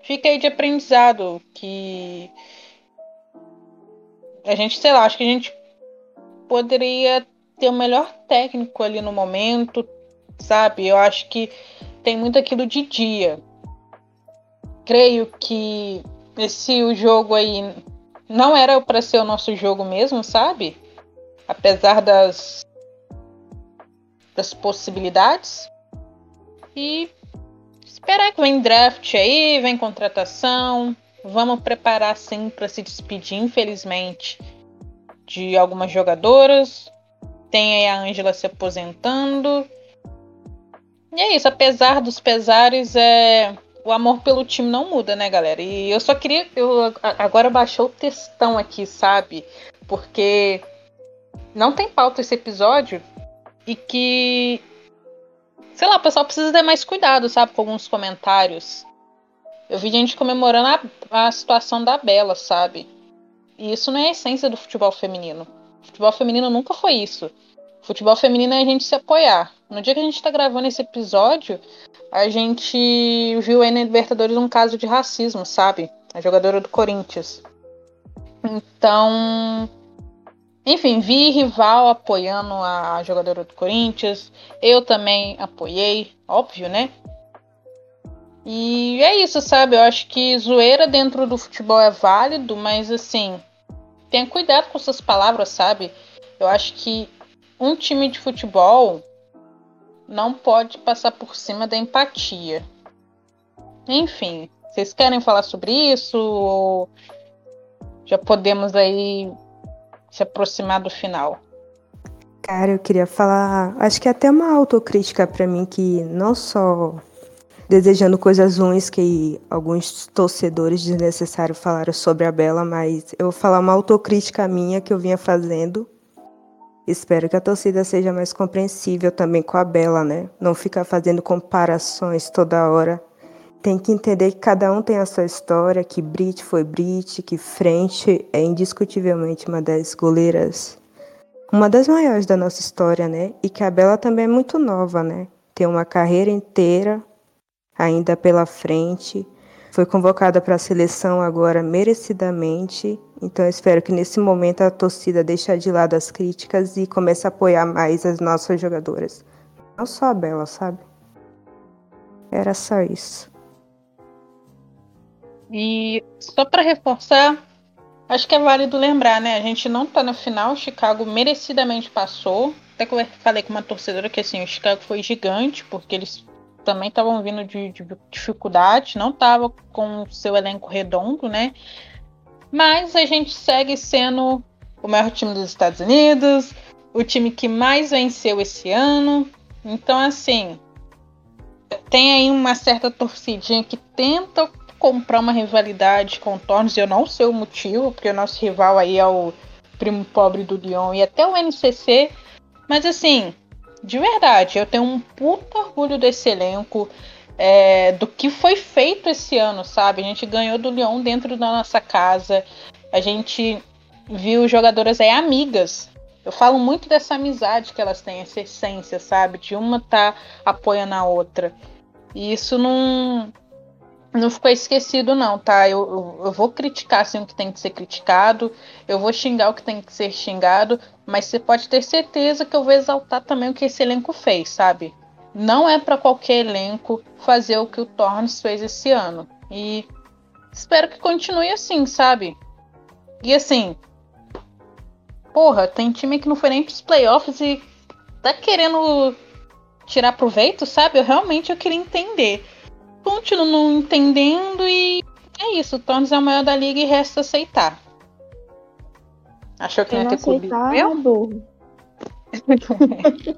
fica aí de aprendizado que a gente, sei lá, acho que a gente poderia ter o melhor técnico ali no momento, sabe? Eu acho que tem muito aquilo de dia. Creio que esse o jogo aí não era para ser o nosso jogo mesmo, sabe? Apesar das das possibilidades. E esperar que vem draft aí, vem contratação. Vamos preparar sim para se despedir, infelizmente, de algumas jogadoras. Tem aí a Ângela se aposentando. E é isso, apesar dos pesares, é... o amor pelo time não muda, né, galera? E eu só queria. Eu agora baixou o textão aqui, sabe? Porque não tem pauta esse episódio e que. Sei lá, o pessoal precisa ter mais cuidado, sabe, com alguns comentários. Eu vi gente comemorando a, a situação da Bela, sabe? E isso não é a essência do futebol feminino. O futebol feminino nunca foi isso. Futebol feminino é a gente se apoiar. No dia que a gente está gravando esse episódio, a gente viu aí na Libertadores um caso de racismo, sabe? A jogadora do Corinthians. Então, enfim, vi rival apoiando a jogadora do Corinthians. Eu também apoiei, óbvio, né? E é isso, sabe? Eu acho que zoeira dentro do futebol é válido, mas assim, tenha cuidado com suas palavras, sabe? Eu acho que um time de futebol não pode passar por cima da empatia. Enfim, vocês querem falar sobre isso? Ou já podemos aí se aproximar do final? Cara, eu queria falar, acho que é até uma autocrítica para mim que não só desejando coisas ruins que alguns torcedores desnecessários falaram sobre a Bela, mas eu vou falar uma autocrítica minha que eu vinha fazendo Espero que a torcida seja mais compreensível também com a Bela, né? Não ficar fazendo comparações toda hora. Tem que entender que cada um tem a sua história, que Brit foi Brit, que Frente é indiscutivelmente uma das goleiras, uma das maiores da nossa história, né? E que a Bela também é muito nova, né? Tem uma carreira inteira ainda pela frente. Foi convocada para a seleção agora merecidamente então espero que nesse momento a torcida deixe de lado as críticas e comece a apoiar mais as nossas jogadoras. Não só a Bela, sabe? Era só isso. E só para reforçar, acho que é válido lembrar, né? A gente não tá na final, Chicago merecidamente passou. Até que eu falei com uma torcedora que assim, o Chicago foi gigante, porque eles também estavam vindo de, de dificuldade, não tava com seu elenco redondo, né? Mas a gente segue sendo o maior time dos Estados Unidos, o time que mais venceu esse ano. Então, assim, tem aí uma certa torcidinha que tenta comprar uma rivalidade com o Tornes. Eu não sei o motivo, porque o nosso rival aí é o primo pobre do Lyon e até o NCC. Mas, assim, de verdade, eu tenho um puto orgulho desse elenco é, do que foi feito esse ano, sabe? A gente ganhou do Lyon dentro da nossa casa, a gente viu jogadoras aí amigas. Eu falo muito dessa amizade que elas têm, essa essência, sabe? De uma tá apoiando a outra. E isso não. não ficou esquecido, não, tá? Eu, eu, eu, vou criticar assim, o que tem que ser criticado, eu vou xingar o que tem que ser xingado, mas você pode ter certeza que eu vou exaltar também o que esse elenco fez, sabe? Não é para qualquer elenco fazer o que o Torres fez esse ano. E espero que continue assim, sabe? E assim, porra, tem time que não foi nem pros playoffs e tá querendo tirar proveito, sabe? Eu realmente eu queria entender continuo não entendendo e é isso. O Thanos é o maior da liga e resta aceitar. Achou que não ia ter clube meu? burro. <laughs>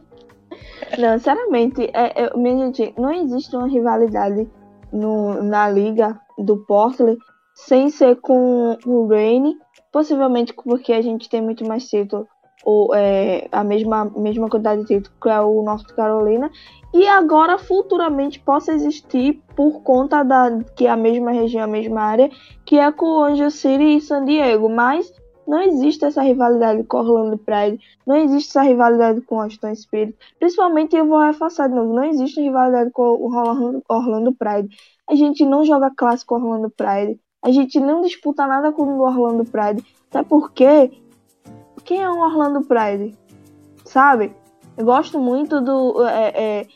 não, sinceramente, é, é, minha gente, não existe uma rivalidade no, na liga do Portland sem ser com o Rain, possivelmente porque a gente tem muito mais título ou é, a mesma, mesma quantidade de título que é o North Carolina e agora futuramente possa existir por conta da que é a mesma região, a mesma área, que é com Angel City e San Diego, mas não existe essa rivalidade com Orlando Pride, não existe essa rivalidade com Aston Spirit, principalmente eu vou reforçar de novo, não existe rivalidade com o Orlando, Orlando Pride. A gente não joga clássico Orlando Pride, a gente não disputa nada com o Orlando Pride, até porque quem é o Orlando Pride? Sabe? Eu gosto muito do, é, é,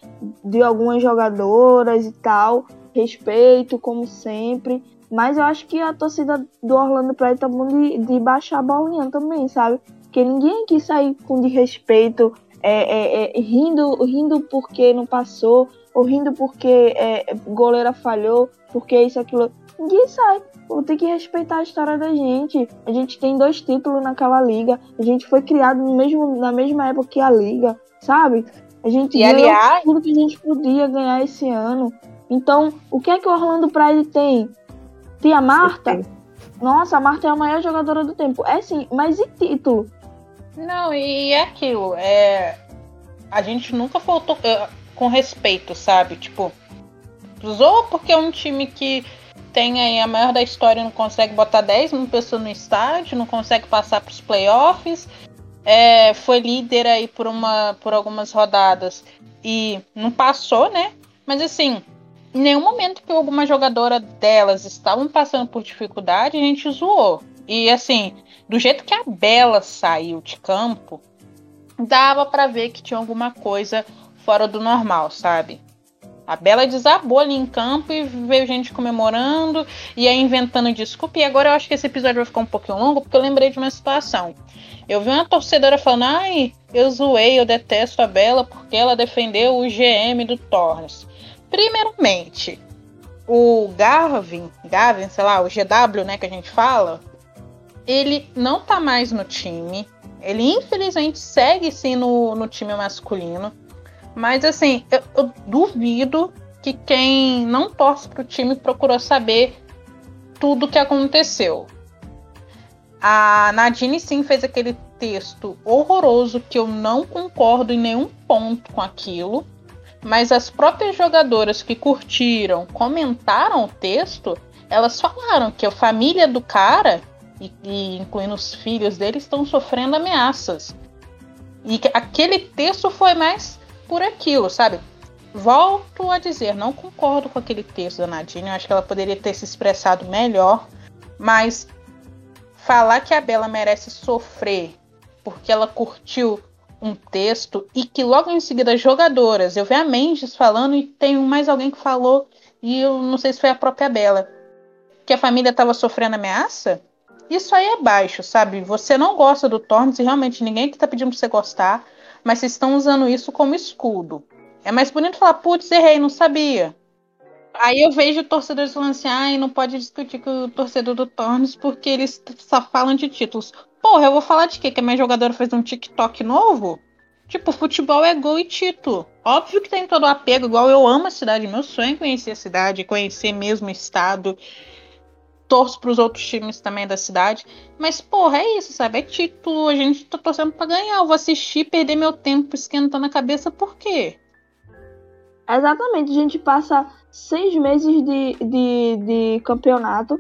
de algumas jogadoras e tal. Respeito, como sempre. Mas eu acho que a torcida do Orlando Pride tá bom de, de baixar a bolinha também, sabe? Porque ninguém aqui sai com de respeito, é, é, é, rindo, rindo porque não passou, ou rindo porque é, goleira falhou, porque isso, aquilo. Ninguém sai. Ter que respeitar a história da gente. A gente tem dois títulos naquela liga. A gente foi criado no mesmo, na mesma época que a liga sabe? A gente e, ganhou aliás... tudo que a gente podia ganhar esse ano. Então, o que é que o Orlando Pride tem? Tem a Marta? Nossa, a Marta é a maior jogadora do tempo. É sim, mas e título? Não, e é aquilo. É... A gente nunca faltou uh, com respeito, sabe? Tipo, usou porque é um time que tem aí a maior da história não consegue botar 10 mil pessoas no estádio, não consegue passar para os playoffs é, foi líder aí por, uma, por algumas rodadas e não passou, né? Mas assim, em nenhum momento que alguma jogadora delas estavam passando por dificuldade, a gente zoou. E assim, do jeito que a Bela saiu de campo, dava para ver que tinha alguma coisa fora do normal, sabe? A Bela desabou ali em campo e veio gente comemorando e aí inventando desculpa. E agora eu acho que esse episódio vai ficar um pouquinho longo porque eu lembrei de uma situação. Eu vi uma torcedora falando, ai, eu zoei, eu detesto a Bela porque ela defendeu o GM do Torres. Primeiramente, o Garvin, Gavin, sei lá, o GW, né, que a gente fala, ele não tá mais no time. Ele infelizmente segue sim no, no time masculino. Mas assim, eu, eu duvido que quem não torce pro time procurou saber tudo o que aconteceu. A Nadine sim fez aquele texto horroroso que eu não concordo em nenhum ponto com aquilo, mas as próprias jogadoras que curtiram, comentaram o texto, elas falaram que a família do cara, e, e incluindo os filhos dele, estão sofrendo ameaças. E que aquele texto foi mais por aquilo, sabe? Volto a dizer, não concordo com aquele texto da Nadine, eu acho que ela poderia ter se expressado melhor, mas falar que a Bela merece sofrer porque ela curtiu um texto e que logo em seguida as jogadoras, eu vi a Mendes falando e tem mais alguém que falou e eu não sei se foi a própria Bela, que a família estava sofrendo ameaça. Isso aí é baixo, sabe? Você não gosta do Torrens e realmente ninguém que tá pedindo pra você gostar, mas vocês estão usando isso como escudo. É mais bonito falar, putz, errei, não sabia. Aí eu vejo torcedores falando assim, ai, não pode discutir com o torcedor do Tornes porque eles só falam de títulos. Porra, eu vou falar de quê? Que a minha jogadora fez um TikTok novo? Tipo, futebol é gol e título. Óbvio que tem todo o apego, igual eu amo a cidade. Meu sonho é conhecer a cidade, conhecer mesmo o estado. Torço pros outros times também da cidade. Mas, porra, é isso, sabe? É título. A gente tá torcendo pra ganhar. Eu vou assistir, perder meu tempo esquentando a cabeça, por quê? Exatamente. A gente passa seis meses de, de, de campeonato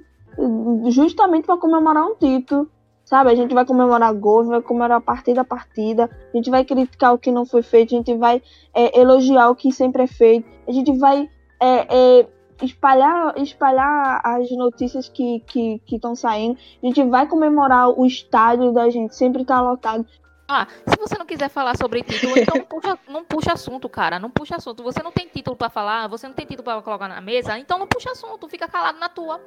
justamente para comemorar um título. Sabe, a gente vai comemorar gol, vai comemorar partida a partida, a gente vai criticar o que não foi feito, a gente vai é, elogiar o que sempre é feito, a gente vai é, é, espalhar, espalhar as notícias que estão que, saindo. A gente vai comemorar o estádio da gente, sempre tá lotado. Ah, se você não quiser falar sobre título, então não <laughs> puxa, não puxa assunto, cara. Não puxa assunto. Você não tem título para falar, você não tem título para colocar na mesa, então não puxa assunto, fica calado na tua.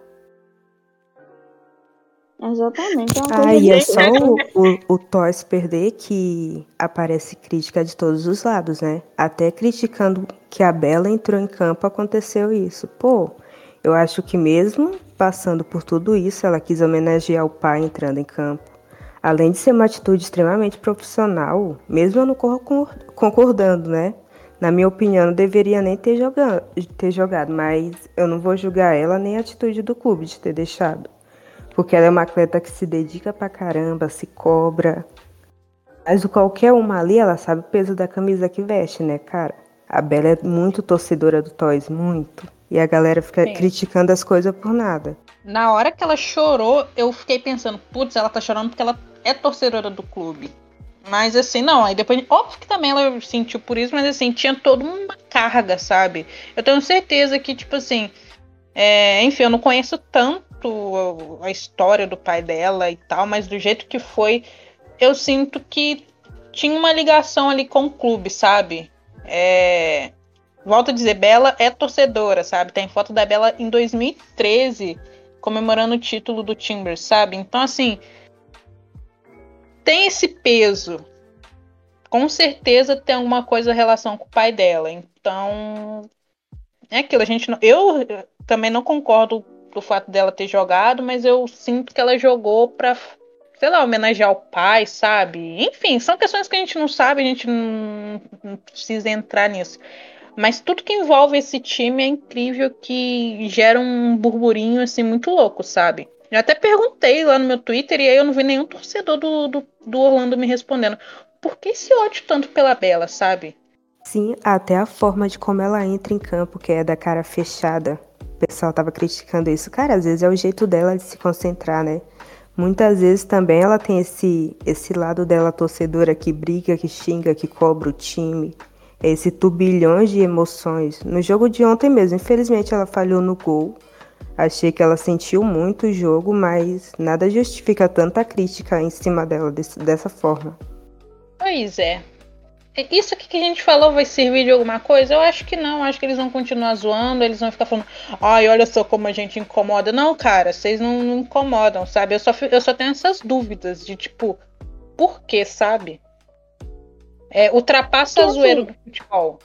Exatamente. É ah, e é só o, o, o Toys perder que aparece crítica de todos os lados, né? Até criticando que a Bela entrou em campo aconteceu isso. Pô, eu acho que mesmo passando por tudo isso, ela quis homenagear o pai entrando em campo. Além de ser uma atitude extremamente profissional, mesmo eu não concordando, né? Na minha opinião, não deveria nem ter jogado, ter jogado, mas eu não vou julgar ela nem a atitude do clube de ter deixado. Porque ela é uma atleta que se dedica pra caramba, se cobra. Mas o qualquer uma ali, ela sabe o peso da camisa que veste, né, cara? A Bela é muito torcedora do Toys, muito. E a galera fica Sim. criticando as coisas por nada. Na hora que ela chorou, eu fiquei pensando, putz, ela tá chorando porque ela é torcedora do clube. Mas assim, não, aí depois. Óbvio que também ela sentiu por isso, mas assim, tinha toda uma carga, sabe? Eu tenho certeza que, tipo assim. É, enfim, eu não conheço tanto a história do pai dela e tal, mas do jeito que foi, eu sinto que tinha uma ligação ali com o clube, sabe? É, volto a dizer, Bela é torcedora, sabe? Tem foto da Bela em 2013 comemorando o título do Timbers, sabe? Então, assim, tem esse peso. Com certeza tem alguma coisa em relação com o pai dela. Então, é aquilo. A gente não, eu também não concordo do fato dela ter jogado, mas eu sinto que ela jogou para, sei lá, homenagear o pai, sabe? Enfim, são questões que a gente não sabe, a gente não, não precisa entrar nisso. Mas tudo que envolve esse time é incrível que gera um burburinho assim muito louco, sabe? Eu até perguntei lá no meu Twitter e aí eu não vi nenhum torcedor do, do, do Orlando me respondendo. Por que esse ódio tanto pela Bela, sabe? Sim, até a forma de como ela entra em campo, que é da cara fechada. Pessoal tava criticando isso. Cara, às vezes é o jeito dela de se concentrar, né? Muitas vezes também ela tem esse, esse lado dela torcedora que briga, que xinga, que cobra o time. Esse turbilhões de emoções. No jogo de ontem mesmo, infelizmente ela falhou no gol. Achei que ela sentiu muito o jogo, mas nada justifica tanta crítica em cima dela desse, dessa forma. Pois é. Isso aqui que a gente falou vai servir de alguma coisa? Eu acho que não. Acho que eles vão continuar zoando, eles vão ficar falando, ai, olha só como a gente incomoda. Não, cara, vocês não, não incomodam, sabe? Eu só, eu só tenho essas dúvidas de tipo, por que, sabe? É, ultrapassa a zoeira do futebol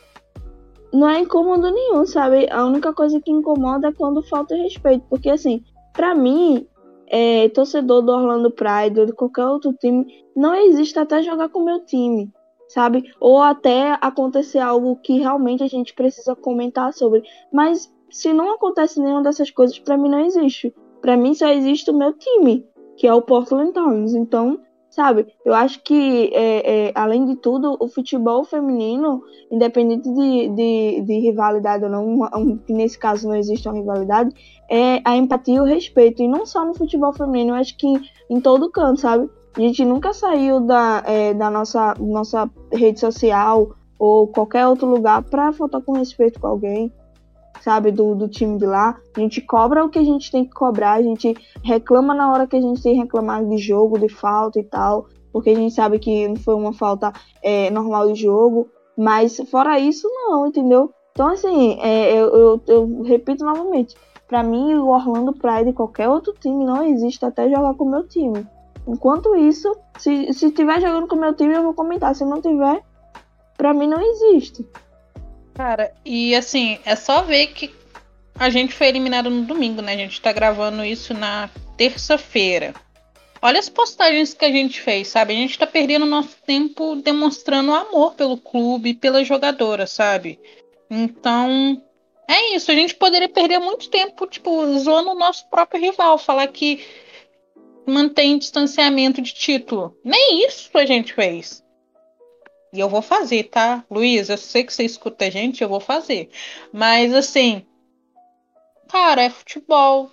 não é incômodo nenhum, sabe? A única coisa que incomoda é quando falta respeito. Porque, assim, para mim, é, torcedor do Orlando Pride ou de qualquer outro time, não existe até jogar com o meu time, sabe? Ou até acontecer algo que realmente a gente precisa comentar sobre. Mas se não acontece nenhuma dessas coisas, para mim não existe. Para mim só existe o meu time, que é o Portland Thorns. Então, sabe? Eu acho que, é, é, além de tudo, o futebol feminino, independente de, de, de rivalidade ou não, um, nesse caso não existe uma rivalidade, é a empatia e o respeito. E não só no futebol feminino, eu acho que em todo canto, sabe? A gente nunca saiu da, é, da nossa, nossa rede social ou qualquer outro lugar para faltar com respeito com alguém sabe, do, do time de lá. A gente cobra o que a gente tem que cobrar, a gente reclama na hora que a gente tem que reclamar de jogo, de falta e tal, porque a gente sabe que não foi uma falta é, normal de jogo. Mas fora isso, não, entendeu? Então, assim, é, eu, eu, eu, repito novamente. Para mim, o Orlando Pride e qualquer outro time não existe até jogar com o meu time. Enquanto isso, se, se tiver jogando com o meu time, eu vou comentar. Se não tiver, para mim não existe. Cara, e assim, é só ver que a gente foi eliminado no domingo, né? A gente tá gravando isso na terça-feira. Olha as postagens que a gente fez, sabe? A gente tá perdendo nosso tempo demonstrando amor pelo clube, pela jogadora, sabe? Então, é isso. A gente poderia perder muito tempo, tipo, zoando o nosso próprio rival, falar que mantém distanciamento de título. Nem isso a gente fez. E eu vou fazer, tá? Luiz, eu sei que você escuta a gente, eu vou fazer. Mas assim, cara, é futebol.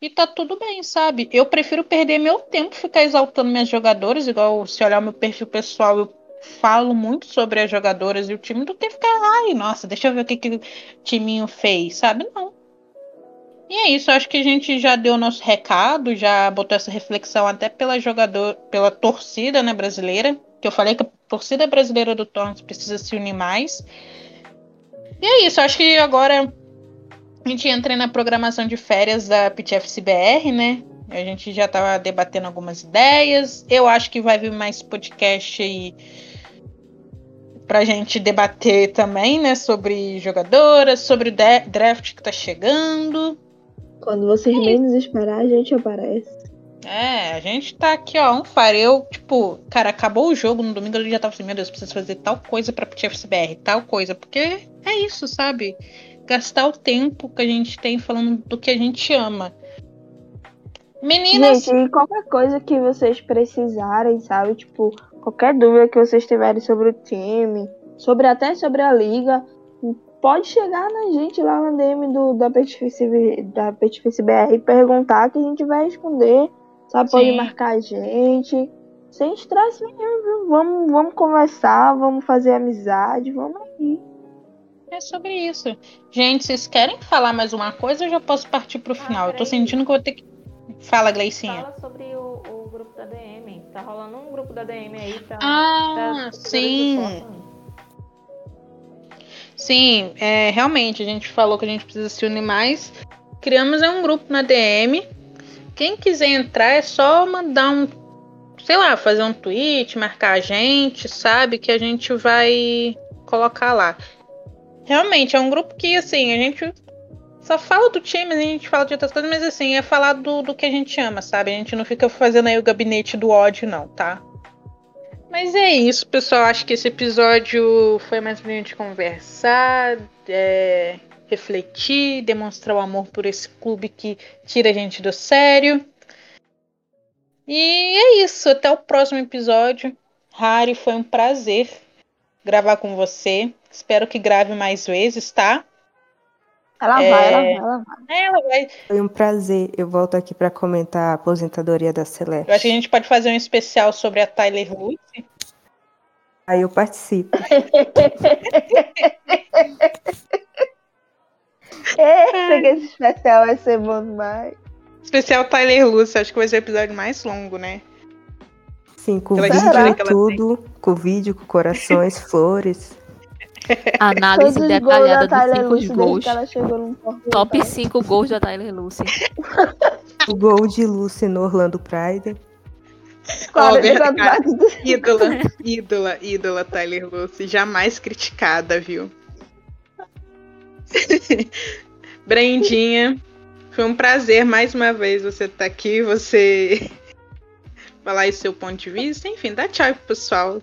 E tá tudo bem, sabe? Eu prefiro perder meu tempo ficar exaltando minhas jogadoras, igual se olhar meu perfil pessoal, eu falo muito sobre as jogadoras e o time, do que ficar, ai, nossa, deixa eu ver o que, que o timinho fez, sabe? Não. E é isso, acho que a gente já deu o nosso recado, já botou essa reflexão até pela jogador, pela torcida né, brasileira, que eu falei que a torcida brasileira do Torrance precisa se unir mais. E é isso, acho que agora a gente entra na programação de férias da PTFCBR, né? A gente já estava debatendo algumas ideias. Eu acho que vai vir mais podcast aí pra gente debater também, né? Sobre jogadoras, sobre o draft que tá chegando. Quando vocês menos esperar, a gente aparece. É, a gente tá aqui, ó, um fire. Eu, tipo, cara, acabou o jogo no domingo, eu já tava assim, meu Deus, preciso fazer tal coisa pra PTFCBR, tal coisa, porque é isso, sabe? Gastar o tempo que a gente tem falando do que a gente ama. Meninas. Gente, qualquer coisa que vocês precisarem, sabe? Tipo, qualquer dúvida que vocês tiverem sobre o time, sobre até sobre a liga, pode chegar na gente lá na DM do, da Petifice, da Petifice BR e perguntar que a gente vai responder. Sabe? Pode marcar a gente. Sem estresse nenhum, vamos, vamos conversar, vamos fazer amizade, vamos aí. É sobre isso. Gente, vocês querem falar mais uma coisa ou já posso partir pro final? Ah, eu tô sentindo que eu vou ter que. Fala, Gleicinha. Fala sobre o, o, grupo da DM. Tá rolando um grupo da DM aí pra. Ah, sim. Sim, é, realmente, a gente falou que a gente precisa se unir mais. Criamos um grupo na DM. Quem quiser entrar é só mandar um, sei lá, fazer um tweet, marcar a gente, sabe? Que a gente vai colocar lá. Realmente, é um grupo que, assim, a gente só fala do time, a gente fala de outras coisas, mas assim, é falar do, do que a gente ama, sabe? A gente não fica fazendo aí o gabinete do ódio, não, tá? Mas é isso, pessoal. Acho que esse episódio foi mais pra gente conversar, é, refletir, demonstrar o amor por esse clube que tira a gente do sério. E é isso. Até o próximo episódio. Harry, foi um prazer gravar com você. Espero que grave mais vezes, tá? Ela é... vai, ela vai, ela vai. Ela vai. Foi um prazer. Eu volto aqui para comentar a aposentadoria da Celeste. Eu acho que a gente pode fazer um especial sobre a Tyler Lucy. Aí eu participo. <laughs> Eita, que esse especial vai ser bom demais. Especial Tyler Lucy, acho que vai ser o episódio mais longo, né? Sim, com vídeo e tudo. Com vídeo, com corações, <laughs> flores. Análise detalhada dos 5 gols. Top 5 gols da Tyler Lucy. o gol de Lucy no Orlando Pride. Oh, ídola, ídola, ídola Tyler Lucy. Jamais criticada, viu? <laughs> Brendinha, foi um prazer mais uma vez você estar tá aqui, você <laughs> falar aí seu ponto de vista. Enfim, dá tchau pro pessoal.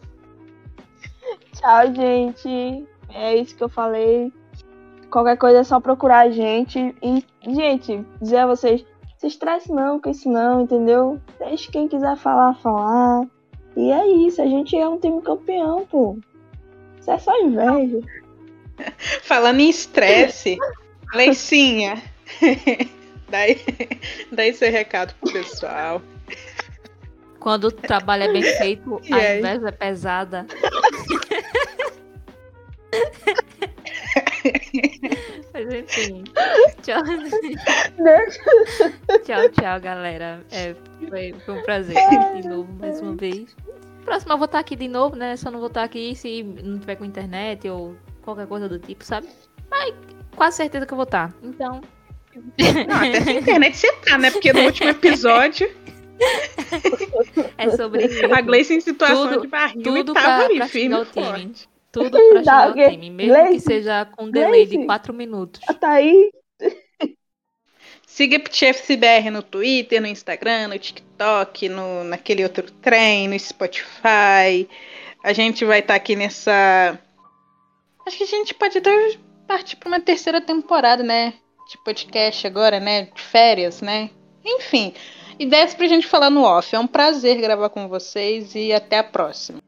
Tchau, gente. É isso que eu falei. Qualquer coisa é só procurar a gente. E, gente, dizer a vocês, se estresse não com isso não, entendeu? Deixe quem quiser falar, falar. E é isso, a gente é um time campeão, pô. Isso é só inveja. <laughs> Falando em estresse, Leicinha, daí, daí seu recado pro pessoal. Quando o trabalho é bem feito, a inveja é pesada. <laughs> Mas enfim. Tchau. tchau, tchau, galera. É, foi, foi, um prazer de novo, mais uma vez. Próximo eu vou estar aqui de novo, né? Só não vou estar aqui se não tiver com internet ou qualquer coisa do tipo, sabe? Mas quase certeza que eu vou estar. Então. Não, até sem internet você tá, né? Porque no último episódio. <laughs> É sobre. A Gleice em situação tudo, de barril tudo e tava pra, ali, pra firme. Tudo pra chegar ao time, mesmo que seja com um delay de 4 minutos. Tá aí. Siga PTFCBR no Twitter, no Instagram, no TikTok, no, naquele outro trem, no Spotify. A gente vai estar tá aqui nessa. Acho que a gente pode até partir para uma terceira temporada, né? De podcast agora, né? De férias, né? Enfim, ideias pra gente falar no off. É um prazer gravar com vocês e até a próxima.